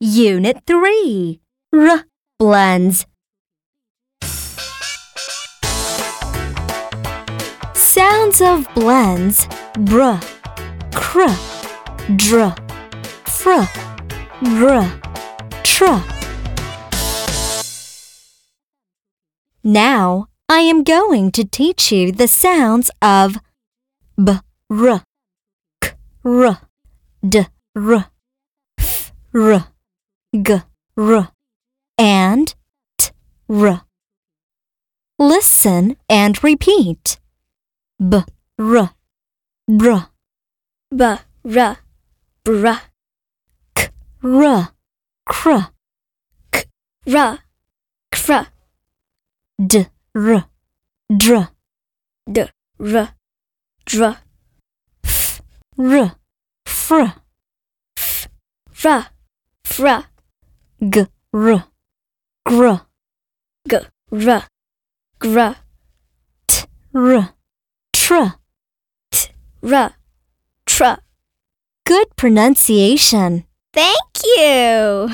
Unit 3 R blends. Sounds of blends br, cr, dr, fr, gr, tr. Now I am going to teach you the sounds of b, r, k, r, d, r, f, r, g, r, and t, r. Listen and repeat. B, r, br, b r br k, r, cr, r. Cr d, r, dr, d r dr f, r, fr, fr fr g, r, gr, g r gr t, r, tr. r tr Good pronunciation. Thank you.